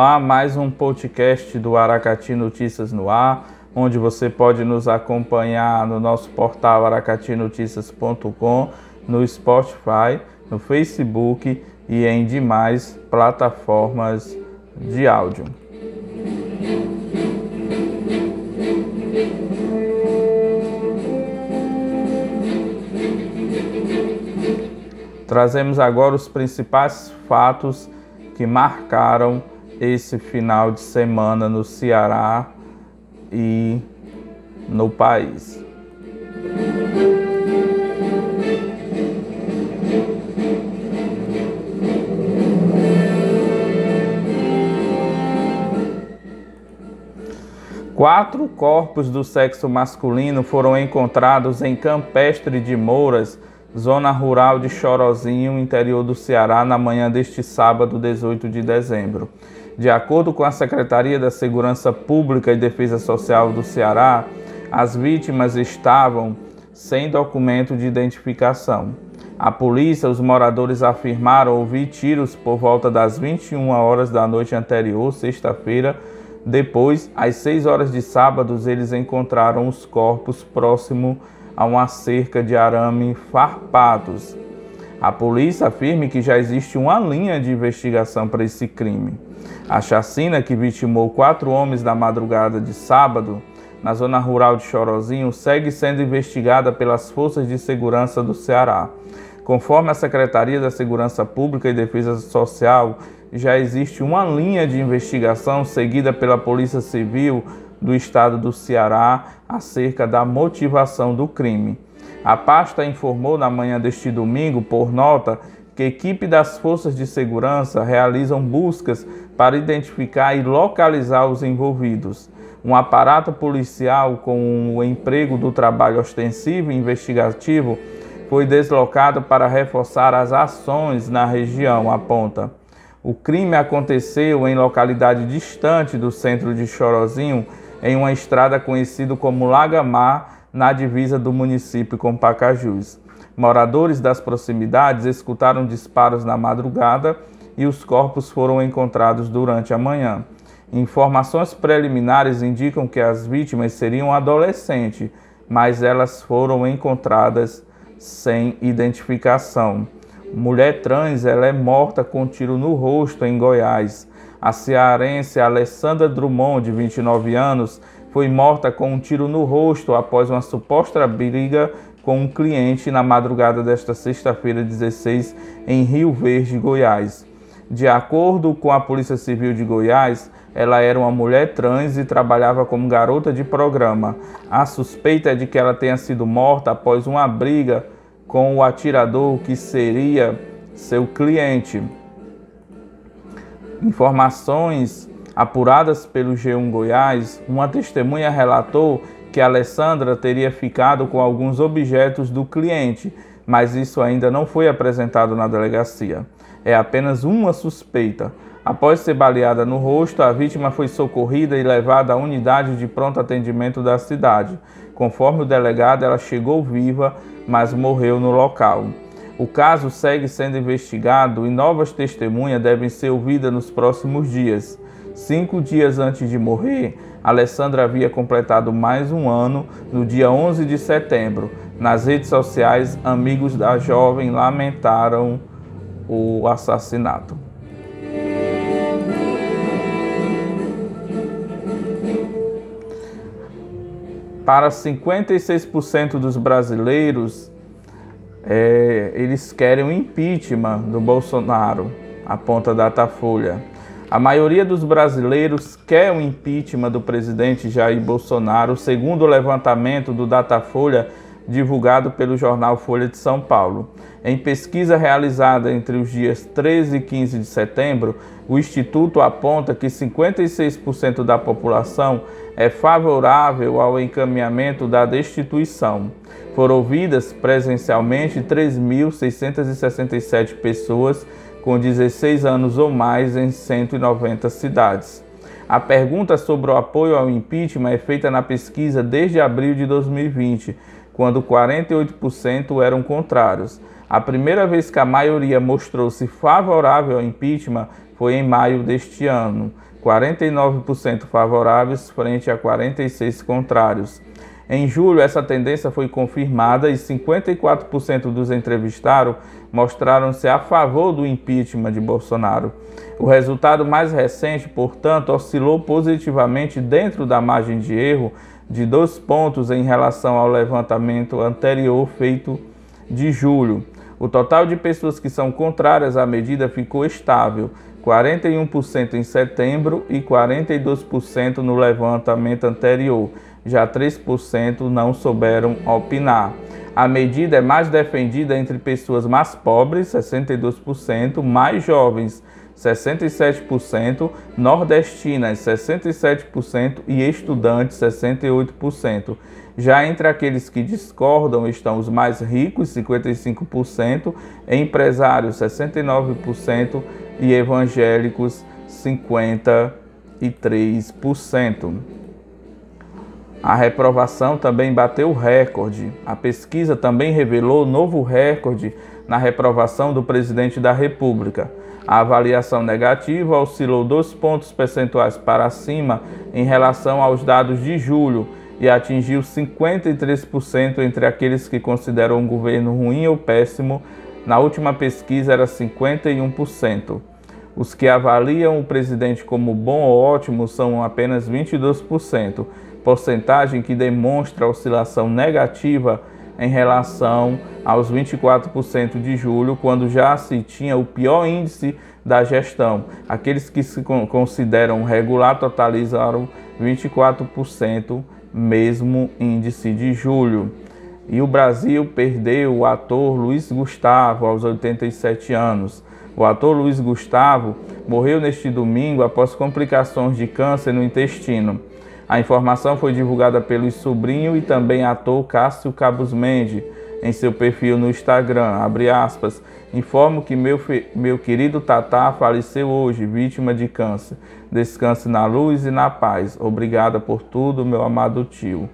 Olá, mais um podcast do Aracati Notícias no Ar, onde você pode nos acompanhar no nosso portal aracatinoticias.com, no Spotify, no Facebook e em demais plataformas de áudio. Trazemos agora os principais fatos que marcaram esse final de semana no Ceará e no país. Quatro corpos do sexo masculino foram encontrados em Campestre de Mouras, zona rural de Chorozinho, interior do Ceará, na manhã deste sábado, 18 de dezembro. De acordo com a Secretaria da Segurança Pública e Defesa Social do Ceará, as vítimas estavam sem documento de identificação. A polícia, os moradores afirmaram ouvir tiros por volta das 21 horas da noite anterior, sexta-feira. Depois, às 6 horas de sábado, eles encontraram os corpos próximo a uma cerca de arame farpados. A polícia afirma que já existe uma linha de investigação para esse crime. A chacina que vitimou quatro homens na madrugada de sábado, na zona rural de Chorozinho, segue sendo investigada pelas forças de segurança do Ceará. Conforme a Secretaria da Segurança Pública e Defesa Social, já existe uma linha de investigação seguida pela Polícia Civil do Estado do Ceará acerca da motivação do crime. A pasta informou na manhã deste domingo, por nota, que equipe das forças de segurança realizam buscas para identificar e localizar os envolvidos. Um aparato policial com o emprego do trabalho ostensivo e investigativo foi deslocado para reforçar as ações na região, aponta. O crime aconteceu em localidade distante do centro de Chorozinho, em uma estrada conhecida como Lagamar, na divisa do município com Pacajus. Moradores das proximidades escutaram disparos na madrugada e os corpos foram encontrados durante a manhã. Informações preliminares indicam que as vítimas seriam adolescentes, mas elas foram encontradas sem identificação. Mulher trans ela é morta com um tiro no rosto em Goiás. A cearense Alessandra Drummond, de 29 anos, foi morta com um tiro no rosto após uma suposta briga com um cliente na madrugada desta sexta-feira 16 em Rio Verde, Goiás. De acordo com a Polícia Civil de Goiás, ela era uma mulher trans e trabalhava como garota de programa. A suspeita é de que ela tenha sido morta após uma briga com o atirador que seria seu cliente. Informações apuradas pelo G1 Goiás, uma testemunha relatou que Alessandra teria ficado com alguns objetos do cliente, mas isso ainda não foi apresentado na delegacia. É apenas uma suspeita. Após ser baleada no rosto, a vítima foi socorrida e levada à unidade de pronto atendimento da cidade. Conforme o delegado, ela chegou viva, mas morreu no local. O caso segue sendo investigado e novas testemunhas devem ser ouvidas nos próximos dias. Cinco dias antes de morrer, Alessandra havia completado mais um ano no dia 11 de setembro. Nas redes sociais, amigos da jovem lamentaram o assassinato. Para 56% dos brasileiros, é, eles querem o impeachment do Bolsonaro, aponta Datafolha. A maioria dos brasileiros quer o impeachment do presidente Jair Bolsonaro, segundo o levantamento do Datafolha divulgado pelo jornal Folha de São Paulo. Em pesquisa realizada entre os dias 13 e 15 de setembro, o Instituto aponta que 56% da população é favorável ao encaminhamento da destituição. Foram ouvidas presencialmente 3.667 pessoas com 16 anos ou mais em 190 cidades. A pergunta sobre o apoio ao impeachment é feita na pesquisa desde abril de 2020, quando 48% eram contrários. A primeira vez que a maioria mostrou-se favorável ao impeachment foi em maio deste ano, 49% favoráveis frente a 46% contrários. Em julho, essa tendência foi confirmada e 54% dos entrevistados mostraram-se a favor do impeachment de Bolsonaro. O resultado mais recente, portanto, oscilou positivamente dentro da margem de erro de dois pontos em relação ao levantamento anterior feito de julho. O total de pessoas que são contrárias à medida ficou estável, 41% em setembro e 42% no levantamento anterior. Já 3% não souberam opinar. A medida é mais defendida entre pessoas mais pobres, 62%, mais jovens, 67%, nordestinas 67% e estudantes 68%. Já entre aqueles que discordam estão os mais ricos, 55%, empresários 69% e evangélicos 53%. A reprovação também bateu recorde. A pesquisa também revelou novo recorde na reprovação do presidente da República. A avaliação negativa oscilou dois pontos percentuais para cima em relação aos dados de julho e atingiu 53% entre aqueles que consideram o governo ruim ou péssimo. Na última pesquisa era 51%. Os que avaliam o presidente como bom ou ótimo são apenas 22%, porcentagem que demonstra oscilação negativa em relação aos 24% de julho, quando já se tinha o pior índice da gestão. Aqueles que se consideram regular totalizaram 24%, mesmo índice de julho. E o Brasil perdeu o ator Luiz Gustavo aos 87 anos. O ator Luiz Gustavo morreu neste domingo após complicações de câncer no intestino. A informação foi divulgada pelo sobrinho e também ator Cássio Cabos Mendes em seu perfil no Instagram. Abre aspas. Informo que meu, meu querido Tatá faleceu hoje, vítima de câncer. Descanse na luz e na paz. Obrigada por tudo, meu amado tio.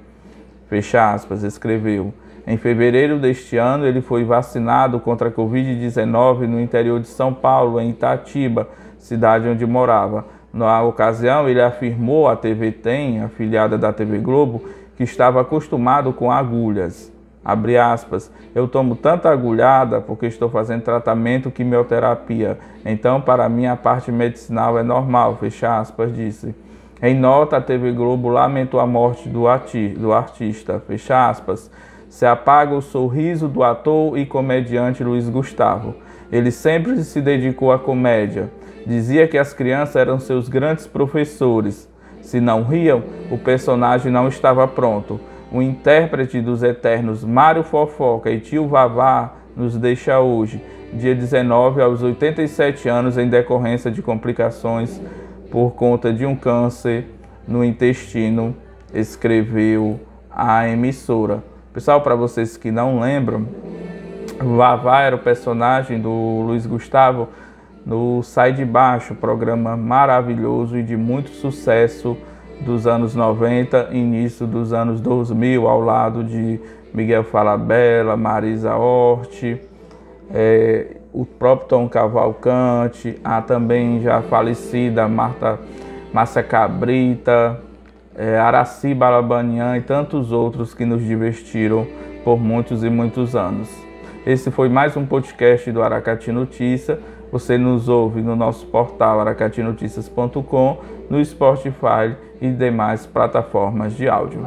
Fecha aspas, escreveu. Em fevereiro deste ano, ele foi vacinado contra a Covid-19 no interior de São Paulo, em Itatiba, cidade onde morava. Na ocasião, ele afirmou à TV Tem, afiliada da TV Globo, que estava acostumado com agulhas. Abre aspas, eu tomo tanta agulhada porque estou fazendo tratamento quimioterapia. Então, para mim, a parte medicinal é normal, fecha aspas, disse. Em nota, a TV Globo lamentou a morte do, do artista, fecha aspas. Se apaga o sorriso do ator e comediante Luiz Gustavo. Ele sempre se dedicou à comédia. Dizia que as crianças eram seus grandes professores. Se não riam, o personagem não estava pronto. O intérprete dos eternos Mário Fofoca e Tio Vavá nos deixa hoje, dia 19, aos 87 anos, em decorrência de complicações por conta de um câncer no intestino, escreveu a emissora. Pessoal, para vocês que não lembram, Vavá era o personagem do Luiz Gustavo no Sai de Baixo, programa maravilhoso e de muito sucesso dos anos 90, início dos anos 2000, ao lado de Miguel Falabella, Marisa Hort, é, o próprio Tom Cavalcante, a também já falecida Marta Márcia Cabrita, é, Araci Balabanian e tantos outros que nos divertiram por muitos e muitos anos. Esse foi mais um podcast do Aracati Notícia. Você nos ouve no nosso portal aracatinoticias.com, no Spotify e demais plataformas de áudio.